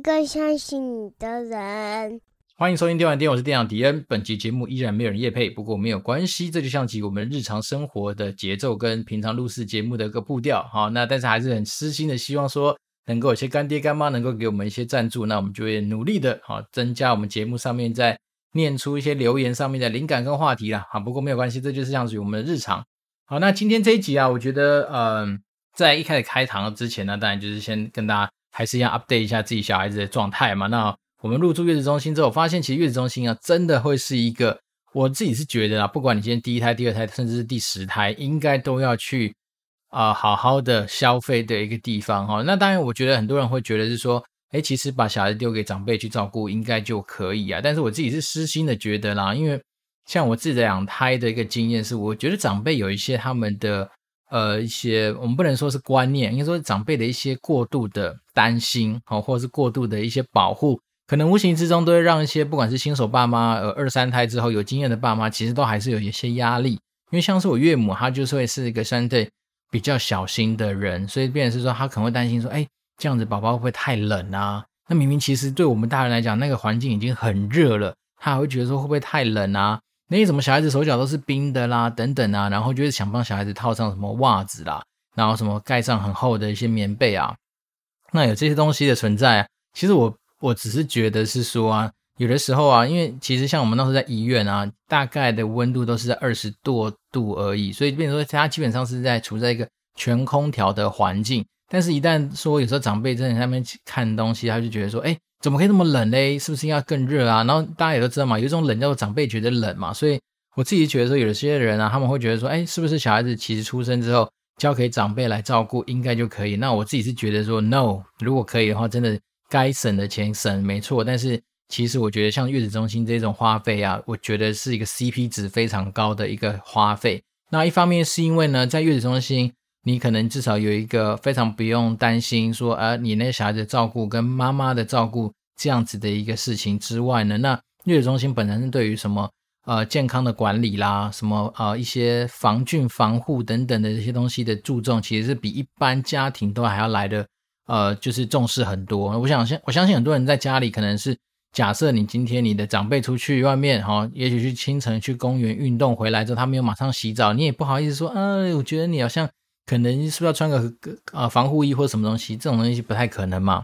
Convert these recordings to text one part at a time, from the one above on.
也需要一个相信你的人。欢迎收听电玩店，我是店长迪恩。本集节目依然没有人夜配，不过没有关系，这就像极我们日常生活的节奏跟平常录制节目的一个步调。好，那但是还是很私心的，希望说能够有些干爹干妈能够给我们一些赞助，那我们就会努力的，好增加我们节目上面在念出一些留言上面的灵感跟话题啦。好，不过没有关系，这就是像属于我们的日常。好，那今天这一集啊，我觉得，嗯、在一开始开堂之前呢，当然就是先跟大家还是要 update 一下自己小孩子的状态嘛。那我们入住月子中心之后，发现其实月子中心啊，真的会是一个我自己是觉得啊，不管你今天第一胎、第二胎，甚至是第十胎，应该都要去啊、好好的消费的一个地方哈。那当然，我觉得很多人会觉得是说，哎，其实把小孩子丢给长辈去照顾，应该就可以啊。但是我自己是私心的觉得啦，因为像我自己的养胎的一个经验是，我觉得长辈有一些他们的呃一些，我们不能说是观念，应该说长辈的一些过度的担心哦，或者是过度的一些保护。可能无形之中都会让一些不管是新手爸妈，呃，二三胎之后有经验的爸妈，其实都还是有一些压力。因为像是我岳母，她就是会是一个相对比较小心的人，所以变成是说，她可能会担心说，哎，这样子宝宝会不会太冷啊？那明明其实对我们大人来讲，那个环境已经很热了，她还会觉得说会不会太冷啊？那你怎么小孩子手脚都是冰的啦，等等啊，然后就是想帮小孩子套上什么袜子啦，然后什么盖上很厚的一些棉被啊，那有这些东西的存在，其实我。我只是觉得是说啊，有的时候啊，因为其实像我们那时候在医院啊，大概的温度都是在二十多度而已，所以变成说它基本上是在处在一个全空调的环境。但是，一旦说有时候长辈在那边看东西，他就觉得说，哎，怎么可以那么冷嘞？是不是应该更热啊？然后大家也都知道嘛，有一种冷叫做长辈觉得冷嘛。所以我自己觉得说，有些人啊，他们会觉得说，哎，是不是小孩子其实出生之后交给长辈来照顾应该就可以？那我自己是觉得说，no，如果可以的话，真的。该省的钱省没错，但是其实我觉得像月子中心这种花费啊，我觉得是一个 CP 值非常高的一个花费。那一方面是因为呢，在月子中心，你可能至少有一个非常不用担心说，呃，你那小孩的照顾跟妈妈的照顾这样子的一个事情之外呢，那月子中心本身对于什么呃健康的管理啦，什么呃一些防菌防护等等的这些东西的注重，其实是比一般家庭都还要来的。呃，就是重视很多。我想，我相信很多人在家里，可能是假设你今天你的长辈出去外面哈，也许去清晨去公园运动回来之后，他没有马上洗澡，你也不好意思说，呃，我觉得你好像可能是不是要穿个啊、防护衣或什么东西，这种东西不太可能嘛。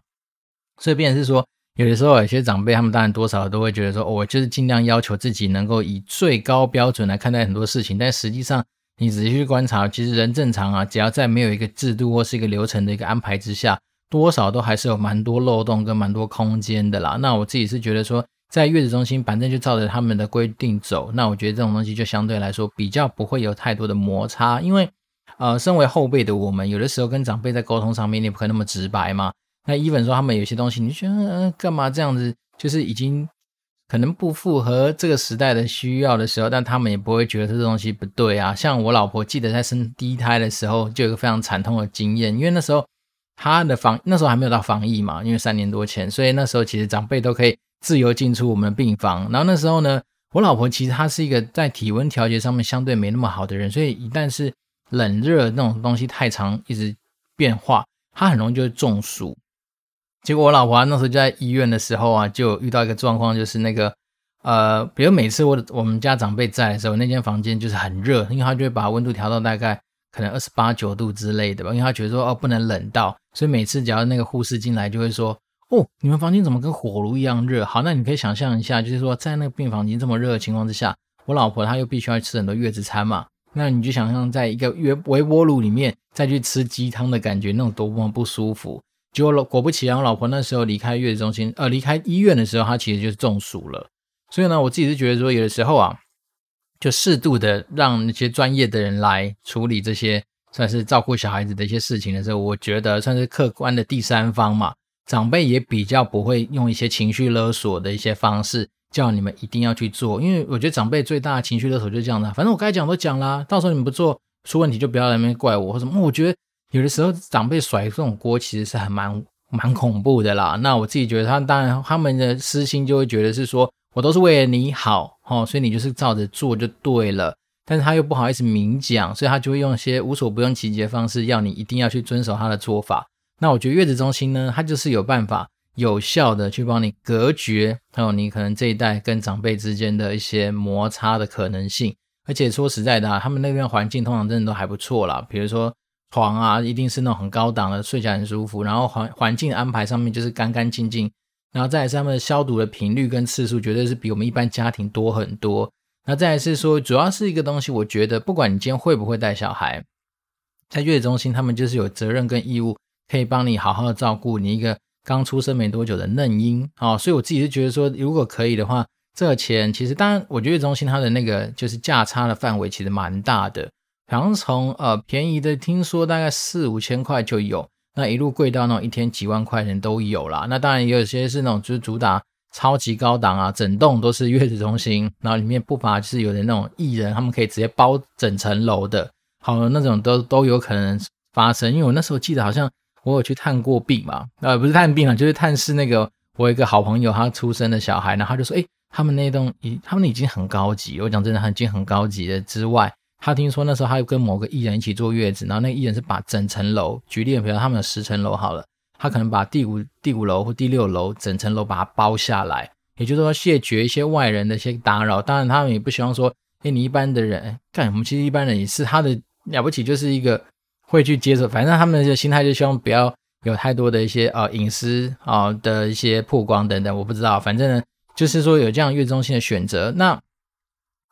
所以，变成是说，有的时候有些长辈他们当然多少都会觉得说，我就是尽量要求自己能够以最高标准来看待很多事情，但实际上你仔细去观察，其实人正常啊，只要在没有一个制度或是一个流程的一个安排之下。多少都还是有蛮多漏洞跟蛮多空间的啦。那我自己是觉得说，在月子中心，反正就照着他们的规定走。那我觉得这种东西就相对来说比较不会有太多的摩擦，因为呃，身为后辈的我们，有的时候跟长辈在沟通上面，你不可以那么直白嘛。那 even 说他们有些东西，你觉得呃干嘛这样子，就是已经可能不符合这个时代的需要的时候，但他们也不会觉得这东西不对啊。像我老婆记得在生第一胎的时候，就有一个非常惨痛的经验，因为那时候。他的防那时候还没有到防疫嘛，因为三年多前，所以那时候其实长辈都可以自由进出我们的病房。然后那时候呢，我老婆其实她是一个在体温调节上面相对没那么好的人，所以一旦是冷热那种东西太长一直变化，它很容易就会中暑。结果我老婆那时候就在医院的时候啊，就遇到一个状况，就是那个呃，比如每次我我们家长辈在的时候，那间房间就是很热，因为他就会把温度调到大概。可能二十八九度之类的吧，因为他觉得说哦不能冷到，所以每次只要那个护士进来就会说哦，你们房间怎么跟火炉一样热？好，那你可以想象一下，就是说在那个病房已经这么热的情况之下，我老婆她又必须要吃很多月子餐嘛，那你就想象在一个微微波炉里面再去吃鸡汤的感觉，那种多么不舒服。结果果不其然，我老婆那时候离开月子中心，呃，离开医院的时候，她其实就是中暑了。所以呢，我自己是觉得说，有的时候啊。就适度的让那些专业的人来处理这些算是照顾小孩子的一些事情的时候，我觉得算是客观的第三方嘛，长辈也比较不会用一些情绪勒索的一些方式叫你们一定要去做，因为我觉得长辈最大的情绪勒索就是这样的，反正我该讲都讲啦，到时候你们不做出问题就不要来那边怪我或什么。我觉得有的时候长辈甩这种锅其实是还蛮蛮恐怖的啦。那我自己觉得他当然他们的私心就会觉得是说。我都是为了你好，哦，所以你就是照着做就对了。但是他又不好意思明讲，所以他就会用一些无所不用其极的方式，要你一定要去遵守他的做法。那我觉得月子中心呢，他就是有办法有效的去帮你隔绝，还有你可能这一代跟长辈之间的一些摩擦的可能性。而且说实在的啊，他们那边环境通常真的都还不错啦，比如说床啊，一定是那种很高档的，睡起来很舒服。然后环环境安排上面就是干干净净，然后再来是他们的消毒的频率跟次数，绝对是比我们一般家庭多很多。那再来是说，主要是一个东西，我觉得不管你今天会不会带小孩，在月子中心，他们就是有责任跟义务，可以帮你好好的照顾你一个刚出生没多久的嫩婴啊。所以我自己是觉得说，如果可以的话。这个钱其实，当然，我觉得中心它的那个就是价差的范围其实蛮大的，好像从呃便宜的听说大概四五千块就有，那一路贵到那种一天几万块钱都有啦。那当然也有些是那种就是主打超级高档啊，整栋都是月子中心，然后里面不乏就是有的那种艺人，他们可以直接包整层楼的，好那种都都有可能发生。因为我那时候记得好像我有去探过病嘛，呃不是探病啊，就是探视那个我一个好朋友他出生的小孩，然后他就说，诶他们那栋已，他们已经很高级。我讲真的，已经很高级了。之外，他听说那时候他又跟某个艺人一起坐月子，然后那个艺人是把整层楼，举例，比如他们有十层楼好了，他可能把第五第五楼或第六楼整层楼把它包下来，也就是说谢绝一些外人的一些打扰。当然，他们也不希望说，哎，你一般的人，干我们其实一般人也是他的了不起，就是一个会去接受。反正他们的心态就希望不要有太多的一些呃隐私啊、的一些曝光等等，我不知道，反正呢。就是说有这样月子中心的选择，那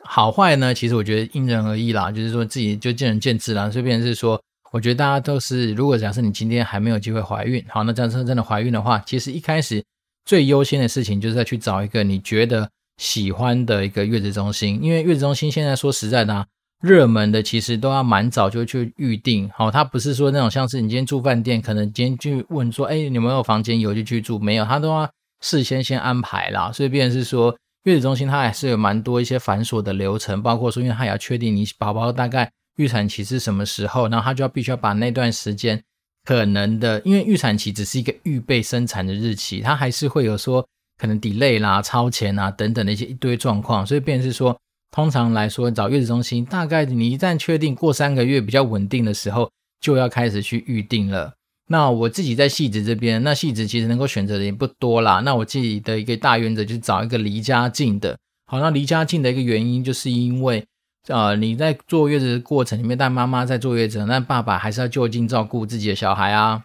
好坏呢？其实我觉得因人而异啦，就是说自己就见仁见智啦。所以变成是说，我觉得大家都是，如果假设你今天还没有机会怀孕，好，那假设真的怀孕的话，其实一开始最优先的事情就是要去找一个你觉得喜欢的一个月子中心，因为月子中心现在说实在的啊，热门的其实都要蛮早就去预定，好，它不是说那种像是你今天住饭店，可能今天去问说，哎，你有没有房间有就去住，没有，他都要。事先先安排啦，所以变成是说月子中心它还是有蛮多一些繁琐的流程，包括说，因为它也要确定你宝宝大概预产期是什么时候，然后他就要必须要把那段时间可能的，因为预产期只是一个预备生产的日期，它还是会有说可能 delay 啦、超前啊等等的一些一堆状况，所以变成是说，通常来说找月子中心，大概你一旦确定过三个月比较稳定的时候，就要开始去预定了。那我自己在汐止这边，那汐止其实能够选择的也不多啦。那我自己的一个大原则就是找一个离家近的。好，那离家近的一个原因，就是因为，呃，你在坐月子的过程里面，但妈妈在坐月子，但爸爸还是要就近照顾自己的小孩啊。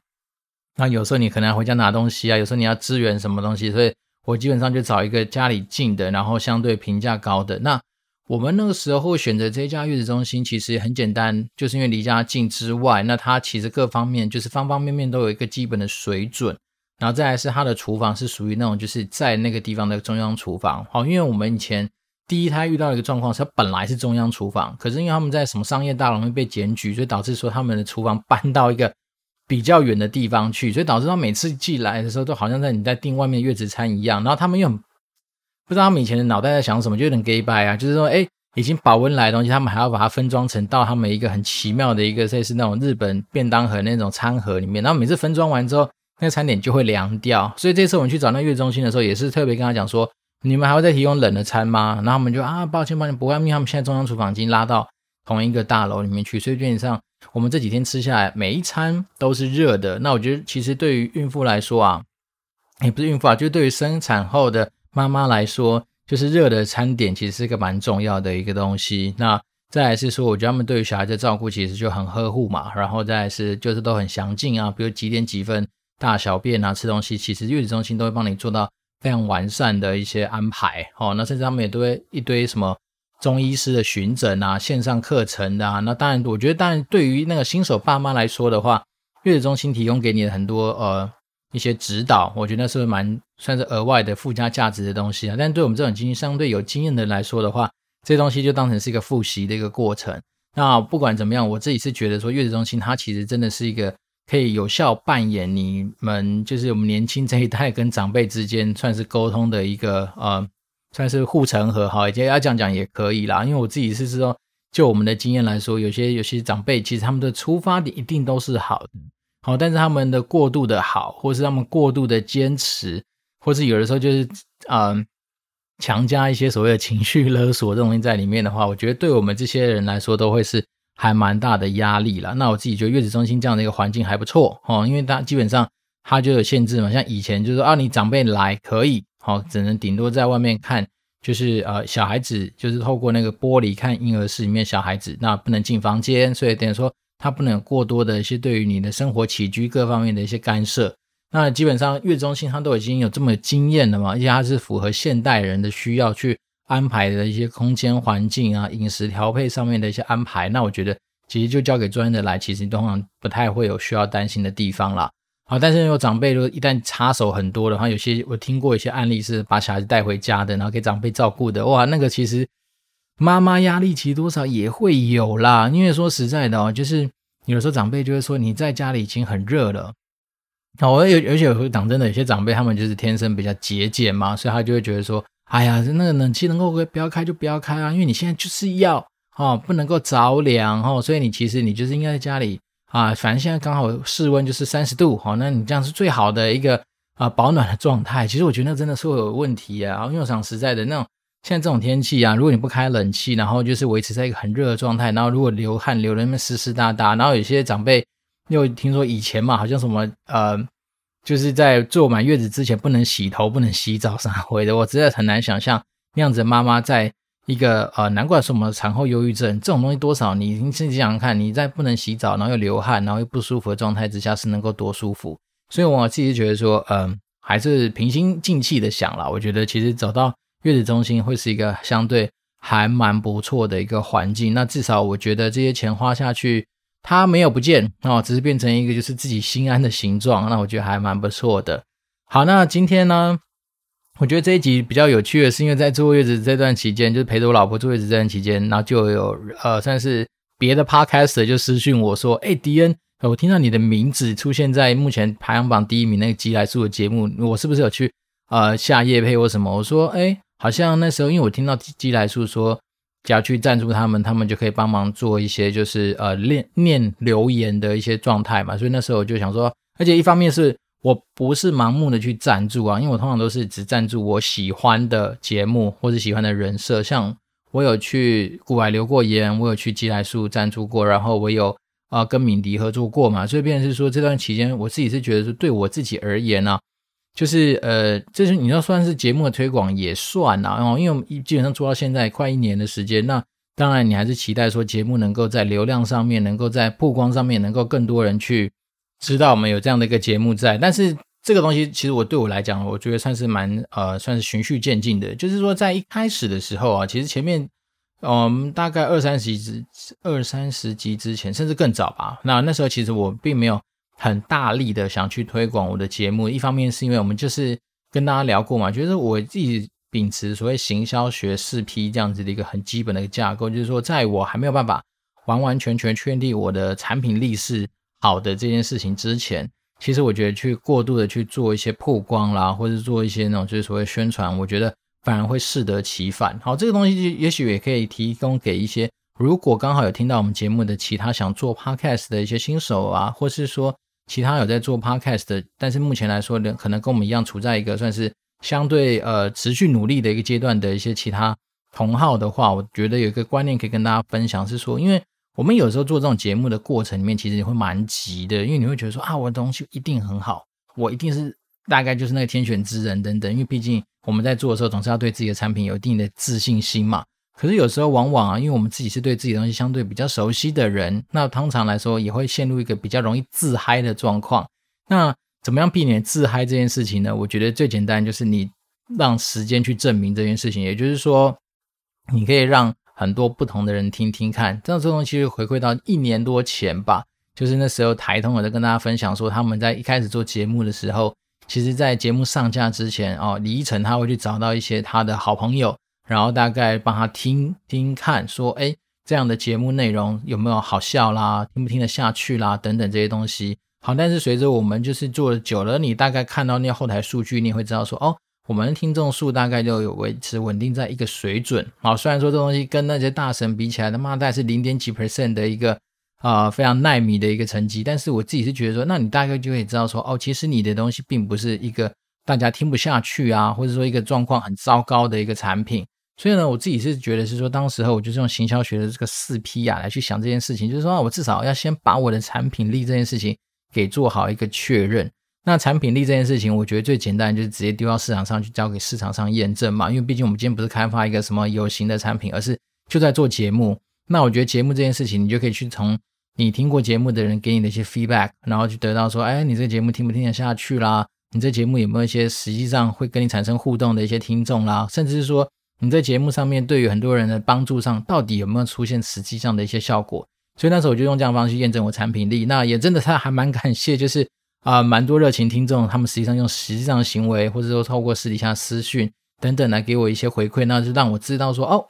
那有时候你可能要回家拿东西啊，有时候你要支援什么东西，所以我基本上就找一个家里近的，然后相对评价高的那。我们那个时候选择这家月子中心，其实很简单，就是因为离家近之外，那它其实各方面就是方方面面都有一个基本的水准，然后再来是它的厨房是属于那种就是在那个地方的中央厨房。好，因为我们以前第一胎遇到一个状况是它本来是中央厨房，可是因为他们在什么商业大楼会被检举，所以导致说他们的厨房搬到一个比较远的地方去，所以导致他每次寄来的时候都好像在你在订外面月子餐一样，然后他们又很。不知道他们以前的脑袋在想什么，就有点 gay by 啊，就是说，哎，已经保温来的东西，他们还要把它分装成到他们一个很奇妙的一个类似那种日本便当盒那种餐盒里面，然后每次分装完之后，那个餐点就会凉掉。所以这次我们去找那月中心的时候，也是特别跟他讲说，你们还会再提供冷的餐吗？然后我们就啊，抱歉抱歉，不会，因为他们现在中央厨房已经拉到同一个大楼里面去，所以基本上我们这几天吃下来，每一餐都是热的。那我觉得其实对于孕妇来说啊，也不是孕妇啊，就是对于生产后的。妈妈来说，就是热的餐点其实是一个蛮重要的一个东西。那再来是说，我觉得他们对于小孩的照顾其实就很呵护嘛。然后再来是就是都很详尽啊，比如几点几分大小便啊、吃东西，其实月子中心都会帮你做到非常完善的一些安排。哦，那甚至他们也都会一堆什么中医师的巡诊啊、线上课程的啊。那当然，我觉得当然对于那个新手爸妈来说的话，月子中心提供给你的很多呃。一些指导，我觉得那是蛮算是额外的附加价值的东西啊。但对我们这种经验相对有经验的人来说的话，这些东西就当成是一个复习的一个过程。那不管怎么样，我自己是觉得说，月子中心它其实真的是一个可以有效扮演你们就是我们年轻这一代跟长辈之间算是沟通的一个呃，算是护城河哈。也要这样讲也可以啦，因为我自己是说，就我们的经验来说，有些有些长辈其实他们的出发点一定都是好的。哦，但是他们的过度的好，或是他们过度的坚持，或是有的时候就是嗯，强加一些所谓的情绪勒索这种东西在里面的话，我觉得对我们这些人来说都会是还蛮大的压力了。那我自己觉得月子中心这样的一个环境还不错哦，因为它基本上它就有限制嘛，像以前就是说啊，你长辈来可以，好，只能顶多在外面看，就是呃小孩子就是透过那个玻璃看婴儿室里面小孩子，那不能进房间，所以等于说他不能有过多的一些对于你的生活起居各方面的一些干涉。那基本上月中心它都已经有这么经验了嘛，而且它是符合现代人的需要去。安排的一些空间环境啊，饮食调配上面的一些安排，那我觉得其实就交给专业的来，其实通常不太会有需要担心的地方啦。好，但是有长辈如果一旦插手很多的话，有些我听过一些案例是把小孩子带回家的，然后给长辈照顾的，哇，那个其实妈妈压力其实多少也会有啦。因为说实在的哦，就是有的时候长辈就会说你在家里已经很热了，好，我有而且有时候讲真的，有些长辈他们就是天生比较节俭嘛，所以他就会觉得说。哎呀，那个冷气能够不要开就不要开啊，因为你现在就是要哦，不能够着凉哦，所以你其实你就是应该在家里啊，反正现在刚好室温就是三十度，哦，那你这样是最好的一个啊保暖的状态。其实我觉得那真的是会有问题啊，因为我想实在的那种现在这种天气啊，如果你不开冷气，然后就是维持在一个很热的状态，然后如果流汗流的那么湿湿哒哒，然后有些长辈又听说以前嘛，好像什么呃。就是在做满月子之前不能洗头、不能洗澡啥回的，我真的很难想象那样子的妈妈在一个呃，难怪说什么产后忧郁症这种东西多少，你你自己想想看，你在不能洗澡，然后又流汗，然后又不舒服的状态之下，是能够多舒服？所以我自己觉得说，嗯、还是平心静气的想了。我觉得其实走到月子中心会是一个相对还蛮不错的一个环境。那至少我觉得这些钱花下去。它没有不见哦，只是变成一个就是自己心安的形状，那我觉得还蛮不错的。好，那今天呢，我觉得这一集比较有趣的是，因为在坐月子这段期间，就是陪着我老婆坐月子这段期间，然后就有呃，算是别的 podcast 就私讯我说，哎，迪恩，我听到你的名字出现在目前排行榜第一名那个吉来素的节目，我是不是有去呃下夜配或什么？我说，哎，好像那时候因为我听到基来树说。只要去赞助他们，他们就可以帮忙做一些，就是呃念念留言的一些状态嘛。所以那时候我就想说，而且一方面是我不是盲目的去赞助啊，因为我通常都是只赞助我喜欢的节目或者喜欢的人设。像我有去古海留过言，我有去基来树赞助过，然后我有啊、跟敏迪合作过嘛。所以变成是说这段期间，我自己是觉得说对我自己而言呢、啊。就是呃，就是你要算是节目的推广也算啊，哦，因为我们基本上做到现在快一年的时间，那当然你还是期待说节目能够在流量上面，能够在曝光上面，能够更多人去知道我们有这样的一个节目在。但是这个东西其实我对我来讲，我觉得算是蛮呃，算是循序渐进的。就是说在一开始的时候啊，其实前面嗯大概二三十集之二三十集之前，甚至更早吧。那那时候其实我并没有。很大力的想去推广我的节目，一方面是因为我们就是跟大家聊过嘛，就是我自己秉持所谓行销学四 P 这样子的一个很基本的一个架构，就是说在我还没有办法完完全全确定我的产品力是好的这件事情之前，其实我觉得去过度的去做一些曝光啦，或者做一些那种就是所谓宣传，我觉得反而会适得其反。好，这个东西也许也可以提供给一些如果刚好有听到我们节目的其他想做 Podcast 的一些新手啊，或是说。其他有在做 podcast 的，但是目前来说呢，可能跟我们一样处在一个算是相对呃持续努力的一个阶段的一些其他同好的话，我觉得有一个观念可以跟大家分享，是说，因为我们有时候做这种节目的过程里面，其实你会蛮急的，因为你会觉得说啊，我的东西一定很好，我一定是大概就是那个天选之人等等，因为毕竟我们在做的时候总是要对自己的产品有一定的自信心嘛。可是有时候往往啊，因为我们自己是对自己东西相对比较熟悉的人，那通常来说也会陷入一个比较容易自嗨的状况。那怎么样避免自嗨这件事情呢？我觉得最简单就是你让时间去证明这件事情，也就是说，你可以让很多不同的人听听看。这样这东西回馈到一年多前吧，就是那时候台通我在跟大家分享说，他们在一开始做节目的时候，其实在节目上架之前哦，李依晨他会去找到一些他的好朋友。然后大概帮他听听看，说，哎，这样的节目内容有没有好笑啦，听不听得下去啦，等等这些东西。好，但是随着我们就是做的久了，你大概看到那后台数据，你会知道说，哦，我们的听众数大概就有维持稳定在一个水准。好，虽然说这东西跟那些大神比起来，他妈大概是零点几 percent 的一个啊、非常耐米的一个成绩，但是我自己是觉得说，那你大概就可以知道说，哦，其实你的东西并不是一个大家听不下去啊，或者说一个状况很糟糕的一个产品。所以呢，我自己是觉得是说，当时候我就是用行销学的这个四 P 啊来去想这件事情，就是说啊，我至少要先把我的产品力这件事情给做好一个确认。那产品力这件事情，我觉得最简单就是直接丢到市场上去，交给市场上验证嘛。因为毕竟我们今天不是开发一个什么有形的产品，而是就在做节目。那我觉得节目这件事情，你就可以去从你听过节目的人给你的一些 feedback，然后去得到说，哎，你这个节目听不听得下去啦？你这节目有没有一些实际上会跟你产生互动的一些听众啦？甚至是说。你在节目上面对于很多人的帮助上，到底有没有出现实际上的一些效果？所以那时候我就用这样方式去验证我产品力。那也真的，他还蛮感谢，就是啊，蛮多热情听众，他们实际上用实际上的行为，或者说透过私底下私讯等等来给我一些回馈，那就让我知道说，哦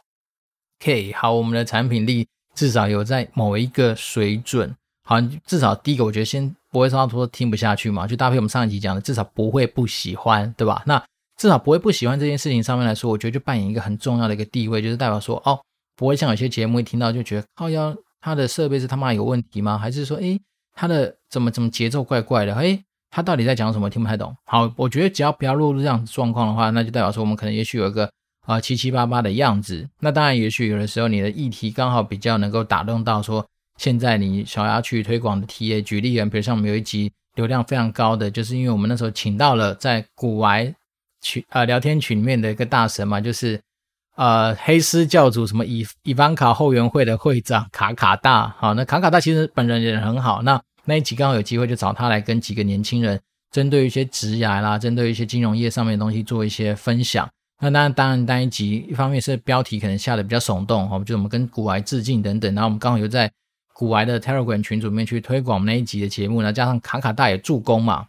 ，OK，好，我们的产品力至少有在某一个水准。好，至少第一个，我觉得先不会说说听不下去嘛，就搭配我们上一集讲的，至少不会不喜欢，对吧？那。至少不会不喜欢这件事情上面来说，我觉得就扮演一个很重要的一个地位，就是代表说，哦，不会像有些节目一听到就觉得，靠腰，他的设备是他妈有问题吗？还是说，诶，他的怎么怎么节奏怪怪的？诶，他到底在讲什么？听不太懂。好，我觉得只要不要落入这样状况的话，那就代表说我们可能也许有一个啊、七七八八的样子。那当然，也许有的时候你的议题刚好比较能够打动到说，现在你想要去推广的 TA。举例，比如像我们有一集流量非常高的，就是因为我们那时候请到了在古玩。群呃聊天群里面的一个大神嘛，就是呃黑丝教主什么伊伊凡卡后援会的会长卡卡大，好，那卡卡大其实本人也很好，那那一集刚好有机会就找他来跟几个年轻人针对一些职涯啦，针对一些金融业上面的东西做一些分享。那当然当然单一集一方面是标题可能下的比较耸动，哈，就我们跟古癌致敬等等，然后我们刚好又在古癌的 Telegram 群组里面去推广我们那一集的节目，然后加上卡卡大也助攻嘛，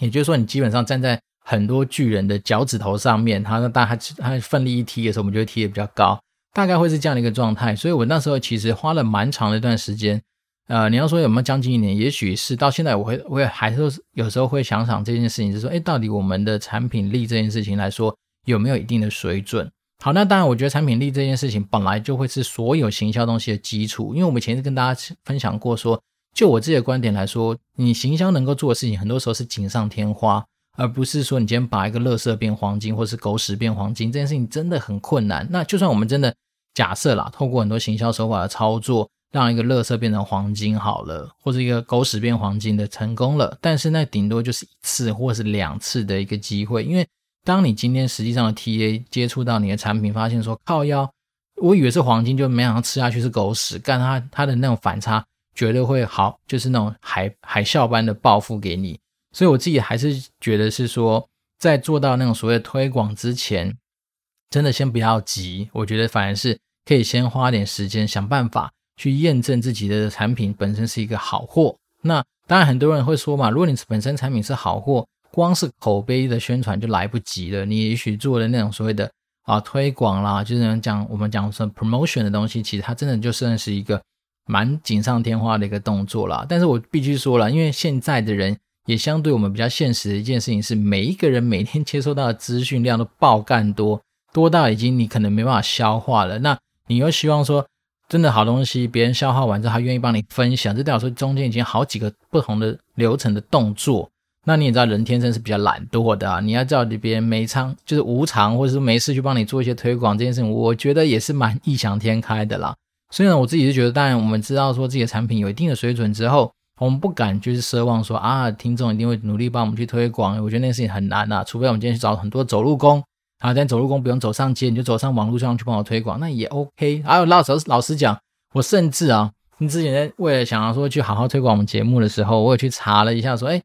也就是说你基本上站在。很多巨人的脚趾头上面，他说大他他奋力一踢的时候，我们就会踢得比较高，大概会是这样的一个状态。所以我那时候其实花了蛮长的一段时间，呃，你要说有没有将近一年，也许是到现在，我会我也还是有时候会想想这件事情，就是说，诶，到底我们的产品力这件事情来说有没有一定的水准？好，那当然，我觉得产品力这件事情本来就会是所有行销东西的基础，因为我们前次跟大家分享过说，就我自己的观点来说，你行销能够做的事情，很多时候是锦上添花。而不是说你今天把一个垃圾变黄金，或是狗屎变黄金，这件事情真的很困难。那就算我们真的假设啦，透过很多行销手法的操作，让一个垃圾变成黄金好了，或者一个狗屎变黄金的成功了，但是那顶多就是一次或是两次的一个机会。因为当你今天实际上的 TA 接触到你的产品，发现说靠腰，我以为是黄金，就没想到吃下去是狗屎，干它它的那种反差绝对会好，就是那种海海啸般的报复给你。所以我自己还是觉得是说，在做到那种所谓推广之前，真的先不要急。我觉得反而是可以先花点时间，想办法去验证自己的产品本身是一个好货。那当然很多人会说嘛，如果你本身产品是好货，光是口碑的宣传就来不及了。你也许做的那种所谓的啊推广啦，就是讲我们讲说 promotion 的东西，其实它真的就算是一个蛮锦上添花的一个动作啦。但是我必须说了，因为现在的人。也相对我们比较现实的一件事情是，每一个人每天接收到的资讯量都爆干多，多到已经你可能没办法消化了。那你又希望说，真的好东西，别人消化完之后，他愿意帮你分享，这代表说中间已经好几个不同的流程的动作。那你也知道，人天生是比较懒惰的啊，你要叫别人没仓，就是无偿，或者是没事去帮你做一些推广这件事情，我觉得也是蛮异想天开的啦。虽然，我自己是觉得，当然我们知道说自己的产品有一定的水准之后。我们不敢就是奢望说啊，听众一定会努力帮我们去推广。我觉得那个事情很难啊，除非我们今天去找很多走路工啊，但走路工不用走上街，你就走上网络上去帮我推广，那也 OK。还有老实老实讲，我甚至啊，你之前在为了想要说去好好推广我们节目的时候，我也去查了一下，说，哎，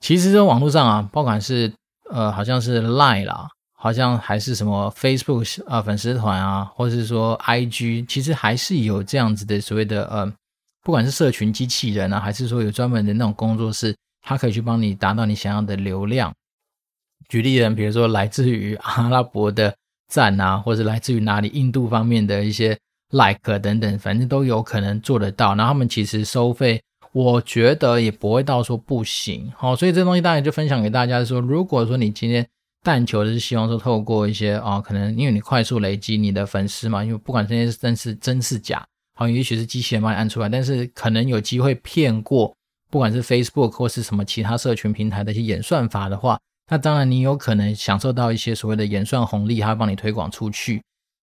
其实这网络上啊，不管是呃，好像是 Line 啦，好像还是什么 Facebook 啊粉丝团啊，或者是说 IG，其实还是有这样子的所谓的呃。不管是社群机器人啊，还是说有专门的那种工作室，它可以去帮你达到你想要的流量。举例人，比如说来自于阿拉伯的赞啊，或者来自于哪里印度方面的一些 like 等等，反正都有可能做得到。然后他们其实收费，我觉得也不会到说不行。好，所以这东西当然就分享给大家说，如果说你今天但求的是希望说透过一些啊，可能因为你快速累积你的粉丝嘛，因为不管这些真是真是假。好，也许是机器人帮你按出来，但是可能有机会骗过，不管是 Facebook 或是什么其他社群平台的一些演算法的话，那当然你有可能享受到一些所谓的演算红利，它会帮你推广出去。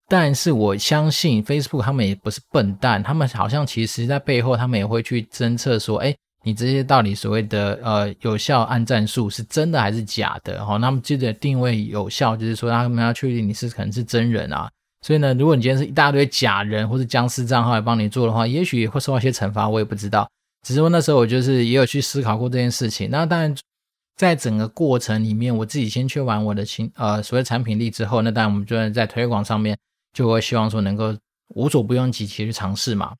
但是我相信 Facebook 他们也不是笨蛋，他们好像其实在背后他们也会去侦测说，哎，你这些到底所谓的呃有效按战术是真的还是假的？哈、哦，那么记得定位有效，就是说他们要确定你是可能是真人啊。所以呢，如果你今天是一大堆假人或者僵尸账号来帮你做的话，也许会受到一些惩罚，我也不知道。只是说那时候我就是也有去思考过这件事情。那当然。在整个过程里面，我自己先去玩我的新呃所谓产品力之后，那当然我们就是在推广上面就会希望说能够无所不用其极去尝试嘛。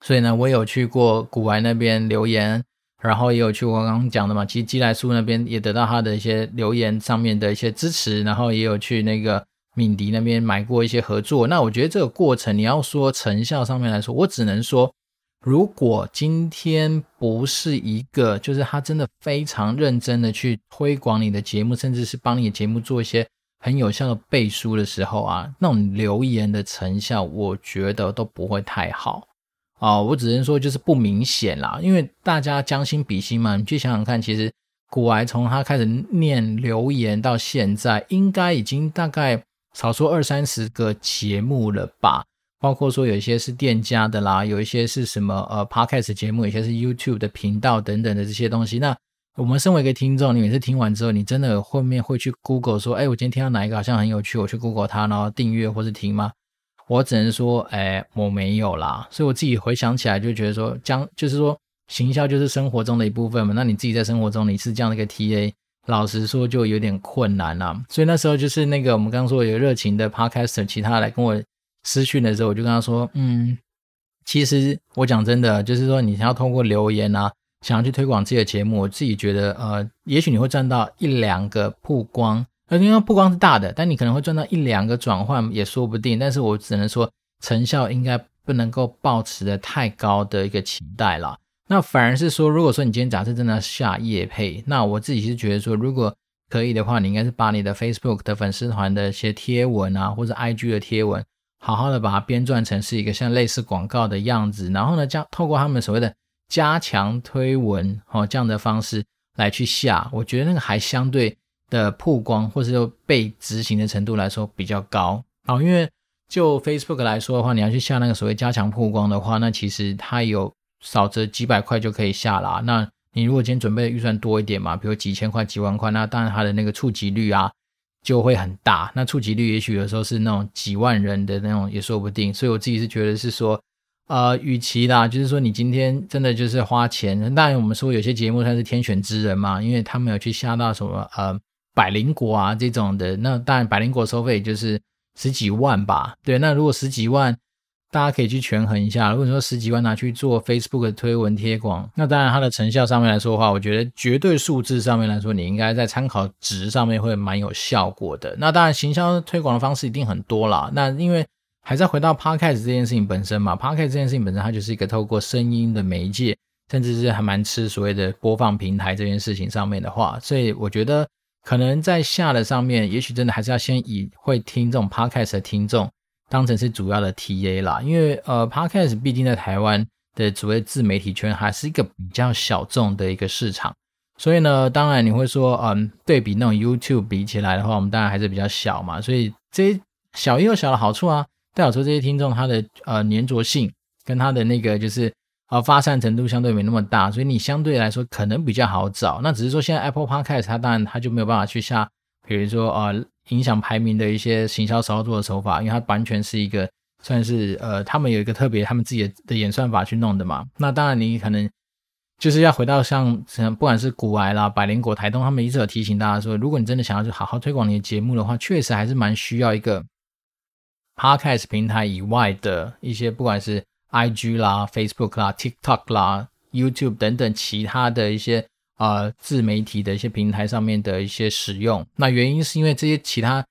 所以呢，我有去过古玩那边留言，然后也有去过刚刚讲的嘛，其实寄来书那边也得到他的一些留言上面的一些支持，然后也有去那个敏迪那边买过一些合作。那我觉得这个过程你要说成效上面来说，我只能说。如果今天不是一个，就是他真的非常认真的去推广你的节目，甚至是帮你的节目做一些很有效的背书的时候啊，那种留言的成效，我觉得都不会太好啊。我只能说就是不明显啦，因为大家将心比心嘛，你去想想看，其实古癌从他开始念留言到现在，应该已经大概少说二三十个节目了吧。包括说有一些是店家的啦，有一些是什么呃 Podcast 节目，有些是 YouTube 的频道等等的这些东西。那我们身为一个听众，你每次听完之后，你真的后面会去 Google 说，哎，我今天听到哪一个好像很有趣，我去 Google 它，然后订阅或是听吗？我只能说，哎，我没有啦。所以我自己回想起来就觉得说，将就是说行销就是生活中的一部分嘛。那你自己在生活中你是这样的一个 TA，老实说就有点困难啦。所以那时候就是那个我们刚刚说有热情的 Podcaster，其他来跟我。私讯的时候，我就跟他说：“嗯，其实我讲真的，就是说你想要通过留言啊，想要去推广自己的节目，我自己觉得，呃，也许你会赚到一两个曝光，呃，因为曝光是大的，但你可能会赚到一两个转换也说不定。但是我只能说，成效应该不能够抱持的太高的一个期待了。那反而是说，如果说你今天杂志真的下夜配，那我自己是觉得说，如果可以的话，你应该是把你的 Facebook 的粉丝团的一些贴文啊，或者 IG 的贴文。”好好的把它编撰成是一个像类似广告的样子，然后呢，将透过他们所谓的加强推文哦这样的方式来去下，我觉得那个还相对的曝光或者说被执行的程度来说比较高。好，因为就 Facebook 来说的话，你要去下那个所谓加强曝光的话，那其实它有少则几百块就可以下啦。那你如果今天准备的预算多一点嘛，比如几千块、几万块，那当然它的那个触及率啊。就会很大，那触及率也许有时候是那种几万人的那种也说不定，所以我自己是觉得是说，呃，与其啦，就是说你今天真的就是花钱，当然我们说有些节目它是天选之人嘛，因为他们有去下到什么呃百灵果啊这种的，那当然百灵果收费就是十几万吧，对，那如果十几万。大家可以去权衡一下，如果说十几万拿去做 Facebook 推文贴广，那当然它的成效上面来说的话，我觉得绝对数字上面来说，你应该在参考值上面会蛮有效果的。那当然行销推广的方式一定很多啦。那因为还是回到 Podcast 这件事情本身嘛，Podcast 这件事情本身它就是一个透过声音的媒介，甚至是还蛮吃所谓的播放平台这件事情上面的话，所以我觉得可能在下的上面，也许真的还是要先以会听这种 Podcast 的听众。当成是主要的 TA 啦，因为呃，Podcast 毕竟在台湾的所谓自媒体圈还是一个比较小众的一个市场，所以呢，当然你会说，嗯，对比那种 YouTube 比起来的话，我们当然还是比较小嘛，所以这些小也有小的好处啊，代表说这些听众他的呃粘着性跟他的那个就是呃发散程度相对没那么大，所以你相对来说可能比较好找。那只是说现在 Apple Podcast 它当然它就没有办法去下，比如说呃。影响排名的一些行销操作的手法，因为它完全是一个算是呃，他们有一个特别他们自己的的演算法去弄的嘛。那当然，你可能就是要回到像不管是股癌啦、百灵果、台东，他们一直有提醒大家说，如果你真的想要去好好推广你的节目的话，确实还是蛮需要一个 Podcast 平台以外的一些，不管是 IG 啦、Facebook 啦、TikTok 啦、YouTube 等等其他的一些。呃，自媒体的一些平台上面的一些使用，那原因是因为这些其他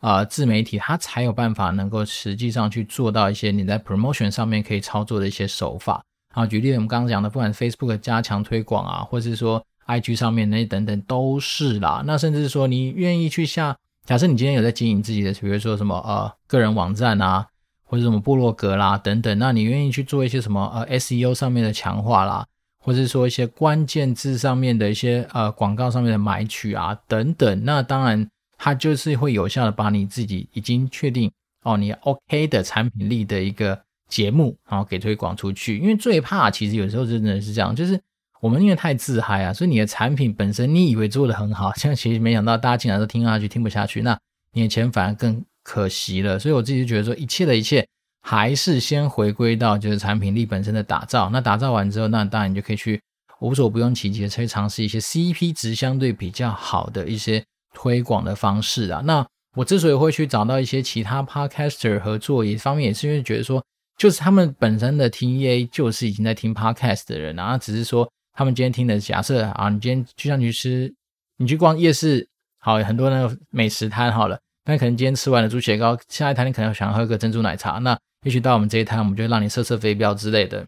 呃自媒体，它才有办法能够实际上去做到一些你在 promotion 上面可以操作的一些手法。啊，举例我们刚刚讲的，不管 Facebook 加强推广啊，或是说 IG 上面那些等等都是啦。那甚至说你愿意去下，假设你今天有在经营自己的，比如说什么呃个人网站啊，或者什么部落格啦等等，那你愿意去做一些什么呃 SEO 上面的强化啦。或者说一些关键字上面的一些呃广告上面的买取啊等等，那当然它就是会有效的把你自己已经确定哦，你 OK 的产品力的一个节目，然后给推广出去。因为最怕其实有时候真的是这样，就是我们因为太自嗨啊，所以你的产品本身你以为做的很好，现在其实没想到大家竟然都听下去听不下去，那你的钱反而更可惜了。所以我自己就觉得说，一切的一切还是先回归到就是产品力本身的打造。那打造完之后，那当然你就可以去无所不用其极的去尝试一些 CP 值相对比较好的一些推广的方式啊。那我之所以会去找到一些其他 podcaster 合作，一方面也是因为觉得说，就是他们本身的 TA 就是已经在听 podcast 的人，然后只是说他们今天听的假设啊，你今天就像去吃，你去逛夜市，好，很多那个美食摊好了，那可能今天吃完了猪血糕，下一摊你可能想喝个珍珠奶茶，那也许到我们这一摊，我们就让你瑟瑟飞镖之类的。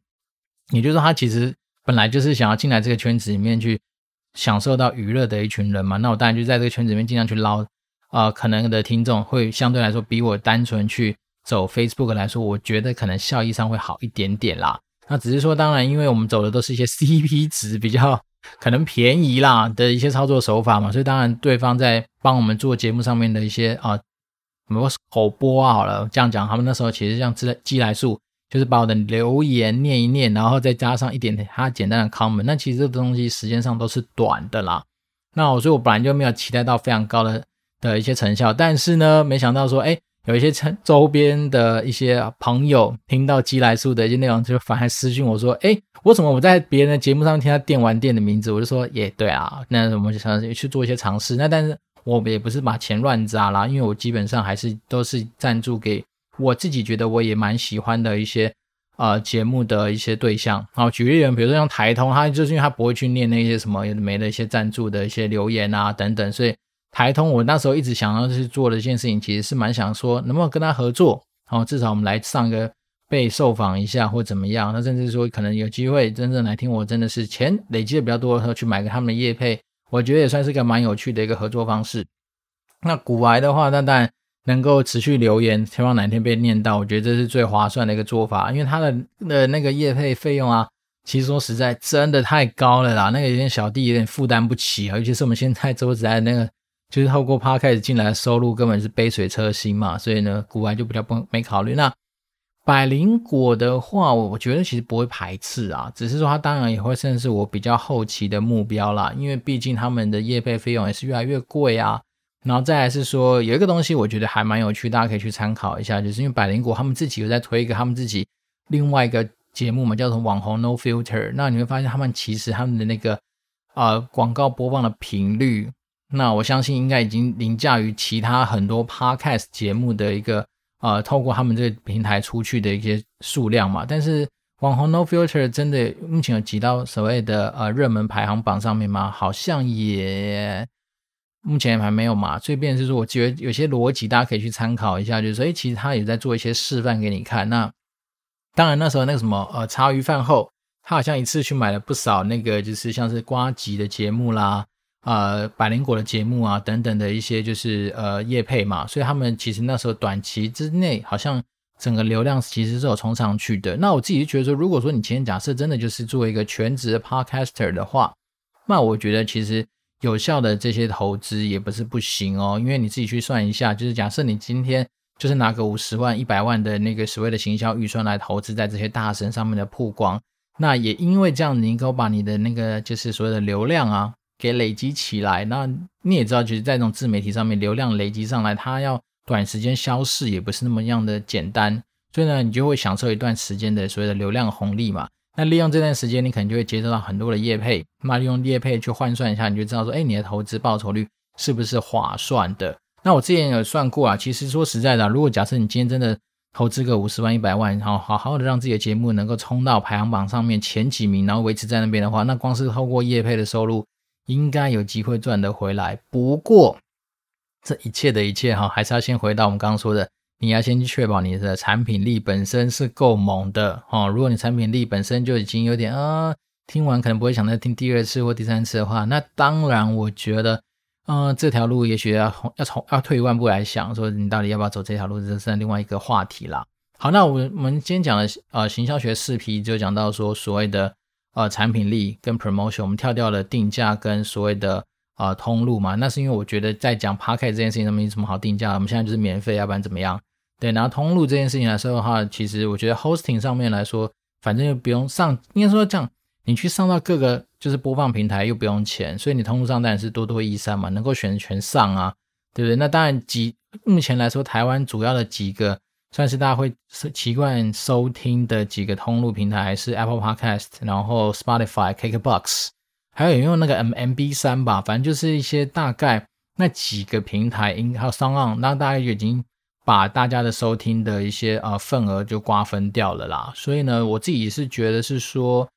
也就是说，他其实本来就是想要进来这个圈子里面去享受到娱乐的一群人嘛，那我当然就在这个圈子里面尽量去捞。啊、可能的听众会相对来说比我单纯去走 Facebook 来说，我觉得可能效益上会好一点点啦。那只是说，当然，因为我们走的都是一些 CP 值比较可能便宜啦的一些操作手法嘛，所以当然对方在帮我们做节目上面的一些啊，什么口播啊，好了，这样讲，他们那时候其实像寄寄来数，就是把我的留言念一念，然后再加上一点他简单的 comment，那其实这个东西时间上都是短的啦。那我所以，我本来就没有期待到非常高的。的一些成效，但是呢，没想到说，哎，有一些周周边的一些朋友听到鸡来素的一些内容，就反而私信我说，哎，为什么我在别人的节目上听到电玩店的名字？我就说，也对啊，那我们就想去做一些尝试。那但是我也不是把钱乱砸啦，因为我基本上还是都是赞助给我自己觉得我也蛮喜欢的一些呃节目的一些对象。好，举例人，比如说像台通，他就是因为他不会去念那些什么没的一些赞助的一些留言啊等等，所以。台通，我那时候一直想要去做的一件事情，其实是蛮想说，能不能跟他合作，然后至少我们来上个被受访一下，或怎么样。那甚至说，可能有机会真正来听我，真的是钱累积的比较多的时候，去买个他们的业配，我觉得也算是个蛮有趣的一个合作方式。那古癌的话，那当然能够持续留言，希望哪天被念到，我觉得这是最划算的一个做法，因为他的的那个业配费用啊，其实说实在真的太高了啦，那个有点小弟有点负担不起啊，尤其是我们现在周子在那个。就是透过 Podcast 进来的收入根本是杯水车薪嘛，所以呢，古玩就比较不没考虑。那百灵果的话，我觉得其实不会排斥啊，只是说它当然也会算是我比较后期的目标啦，因为毕竟他们的业配费用也是越来越贵啊。然后再来是说有一个东西，我觉得还蛮有趣，大家可以去参考一下，就是因为百灵果他们自己有在推一个他们自己另外一个节目嘛，叫做网红 No Filter。那你会发现他们其实他们的那个呃广告播放的频率。那我相信应该已经凌驾于其他很多 podcast 节目的一个呃，透过他们这个平台出去的一些数量嘛。但是网红 No Filter 真的目前有挤到所谓的呃热门排行榜上面吗？好像也目前还没有嘛。所以变成是说，我觉得有些逻辑大家可以去参考一下，就是说，诶，其实他也在做一些示范给你看。那当然那时候那个什么呃茶余饭后，他好像一次去买了不少那个就是像是瓜集的节目啦。呃，百灵果的节目啊，等等的一些就是呃业配嘛，所以他们其实那时候短期之内好像整个流量其实是有冲上去的。那我自己就觉得说，如果说你今天假设真的就是做一个全职的 podcaster 的话，那我觉得其实有效的这些投资也不是不行哦，因为你自己去算一下，就是假设你今天就是拿个五十万、一百万的那个所谓的行销预算来投资在这些大神上面的曝光，那也因为这样，能够把你的那个就是所谓的流量啊。给累积起来，那你也知道，就是在这种自媒体上面，流量累积上来，它要短时间消逝也不是那么样的简单，所以呢，你就会享受一段时间的所谓的流量红利嘛。那利用这段时间，你可能就会接收到很多的业配，那利用业配去换算一下，你就知道说，哎，你的投资报酬率是不是划算的？那我之前有算过啊，其实说实在的，如果假设你今天真的投资个五十万、一百万，然后好好的让自己的节目能够冲到排行榜上面前几名，然后维持在那边的话，那光是透过业配的收入。应该有机会赚得回来，不过这一切的一切哈，还是要先回到我们刚刚说的，你要先去确保你的产品力本身是够猛的哈。如果你产品力本身就已经有点啊，听完可能不会想再听第二次或第三次的话，那当然我觉得，嗯，这条路也许要要从要退一万步来想，说你到底要不要走这条路，这是另外一个话题啦。好，那我们我们今天讲的呃行销学四 P 就讲到说所谓的。呃，产品力跟 promotion，我们跳掉了定价跟所谓的呃通路嘛，那是因为我觉得在讲 podcast 这件事情上面有什么好定价，我们现在就是免费，要不然怎么样？对，然后通路这件事情来说的话，其实我觉得 hosting 上面来说，反正又不用上，应该说这样，你去上到各个就是播放平台又不用钱，所以你通路上当然是多多益善嘛，能够选全上啊，对不对？那当然几目前来说，台湾主要的几个算是大家会习惯收听的几个通路平台，是 Apple Podcast，然后 Spotify、KKBox，还有用那个 M M B 三吧，反正就是一些大概那几个平台，应还有 SoundOn，那大家就已经。把大家的收听的一些呃份额就瓜分掉了啦，所以呢，我自己是觉得是说，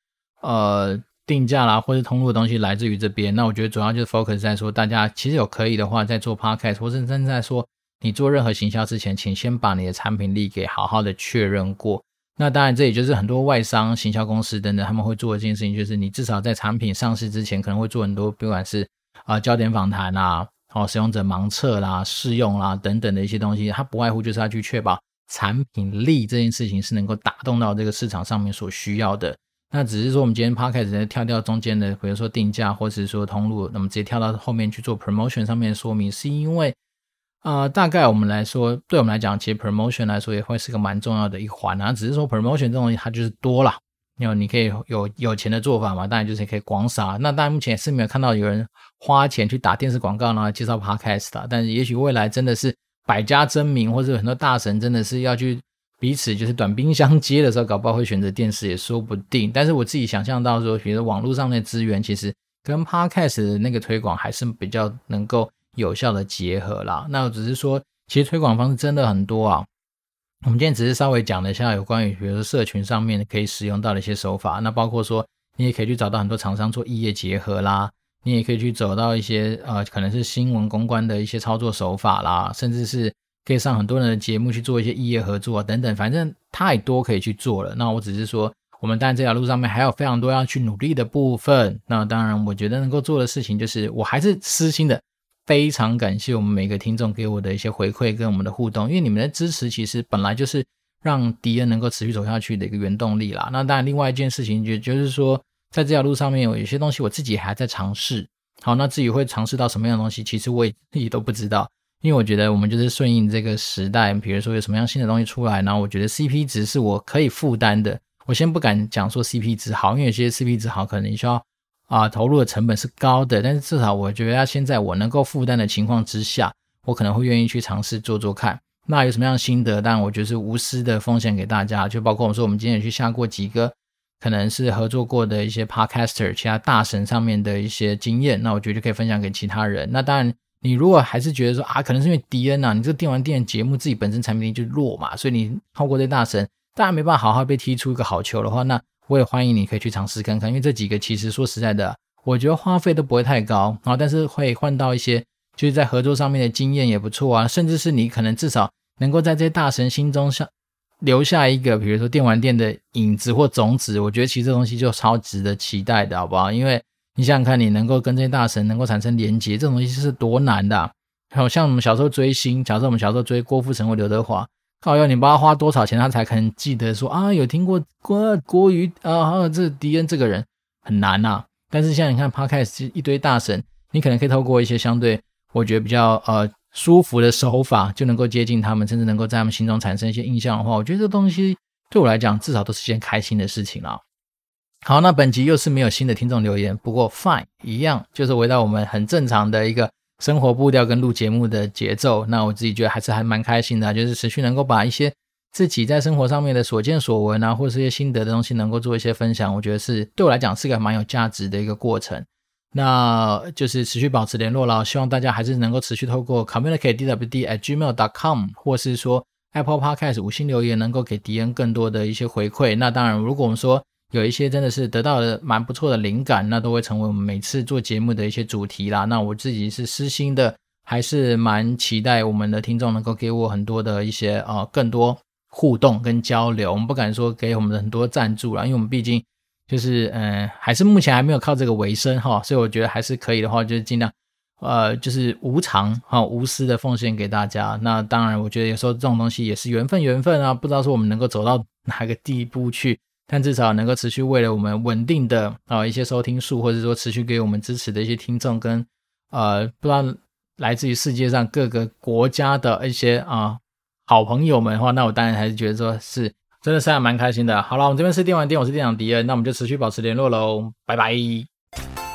呃，定价啦或者通路的东西来自于这边，那我觉得主要就是 focus 在说，大家其实有可以的话，在做 podcast 或者正在说你做任何行销之前，请先把你的产品力给好好的确认过。那当然，这也就是很多外商行销公司等等他们会做的一件事情，就是你至少在产品上市之前，可能会做很多，不管是啊、焦点访谈啊。哦，使用者盲测啦、试用啦等等的一些东西，它不外乎就是要去确保产品力这件事情是能够打动到这个市场上面所需要的。那只是说，我们今天 podcast 跳掉中间的，比如说定价或者是说通路，那么直接跳到后面去做 promotion 上面说明，是因为啊、呃，大概我们来说，对我们来讲，其实 promotion 来说也会是个蛮重要的一环啊。只是说 promotion 这种东西它就是多了。有你可以有有钱的做法嘛？当然就是可以广撒。那当然目前是没有看到有人花钱去打电视广告呢，介绍 Podcast 的。但是也许未来真的是百家争鸣，或者很多大神真的是要去彼此就是短兵相接的时候，搞不好会选择电视也说不定。但是我自己想象到说，比如说网络上的资源，其实跟 Podcast 的那个推广还是比较能够有效的结合啦。那我只是说，其实推广方式真的很多啊。我们今天只是稍微讲了一下有关于，比如说社群上面可以使用到的一些手法，那包括说你也可以去找到很多厂商做异业结合啦，你也可以去走到一些呃可能是新闻公关的一些操作手法啦，甚至是可以上很多人的节目去做一些异业合作等等，反正太多可以去做了。那我只是说，我们当然这条路上面还有非常多要去努力的部分。那当然，我觉得能够做的事情就是，我还是私心的。非常感谢我们每个听众给我的一些回馈跟我们的互动，因为你们的支持其实本来就是让迪恩能够持续走下去的一个原动力啦。那当然，另外一件事情就就是说，在这条路上面有些东西我自己还在尝试。好，那自己会尝试到什么样的东西，其实我也自己都不知道。因为我觉得我们就是顺应这个时代，比如说有什么样新的东西出来，然后我觉得 CP 值是我可以负担的。我先不敢讲说 CP 值好，因为有些 CP 值好可能你需要。啊，投入的成本是高的，但是至少我觉得现在我能够负担的情况之下，我可能会愿意去尝试做做看。那有什么样的心得？当然，我觉得是无私的奉献给大家，就包括我们说，我们今天也去下过几个可能是合作过的一些 podcaster，其他大神上面的一些经验，那我觉得就可以分享给其他人。那当然，你如果还是觉得说啊，可能是因为迪恩呐，你这个电玩店节目自己本身产品力就弱嘛，所以你透过这大神，当然没办法好好被踢出一个好球的话，那。我也欢迎你可以去尝试看看，因为这几个其实说实在的，我觉得花费都不会太高啊，但是会换到一些就是在合作上面的经验也不错啊，甚至是你可能至少能够在这些大神心中像留下一个，比如说电玩店的影子或种子，我觉得其实这东西就超值得期待的，好不好？因为你想想看，你能够跟这些大神能够产生连接，这种东西是多难的啊。还有像我们小时候追星，假设我们小时候追郭富城或刘德华。靠，要你不知道花多少钱，他才可能记得说啊，有听过郭郭瑜啊，这迪恩这个人很难呐、但是现在你看 Podcast 一堆大神，你可能可以透过一些相对我觉得比较呃舒服的手法，就能够接近他们，甚至能够在他们心中产生一些印象的话，我觉得这东西对我来讲至少都是件开心的事情了。好，那本集又是没有新的听众留言，不过 Fine 一样，就是回到我们很正常的一个。生活步调跟录节目的节奏，那我自己觉得还是还蛮开心的，就是持续能够把一些自己在生活上面的所见所闻啊，或者是一些心得的东西，能够做一些分享，我觉得是对我来讲是个蛮有价值的一个过程。那就是持续保持联络了，希望大家还是能够持续透过 communicatedwd@gmail.com，或是说 Apple Podcast 五星留言，能够给迪恩更多的一些回馈。那当然，如果我们说。有一些真的是得到了蛮不错的灵感，那都会成为我们每次做节目的一些主题啦。那我自己是私心的，还是蛮期待我们的听众能够给我很多的一些呃更多互动跟交流。我们不敢说给我们的很多赞助啦，因为我们毕竟就是嗯、还是目前还没有靠这个为生哈，所以我觉得还是可以的话，就是尽量呃就是无偿哈无私的奉献给大家。那当然，我觉得有时候这种东西也是缘分缘分啊，不知道说我们能够走到哪个地步去。但至少能够持续为了我们稳定的啊一些收听数，或者说持续给我们支持的一些听众跟呃不知道来自于世界上各个国家的一些啊好朋友们的话，那我当然还是觉得说是真的是还蛮开心的。好了，我们这边是电玩店，我是店长迪恩，那我们就持续保持联络喽，拜拜。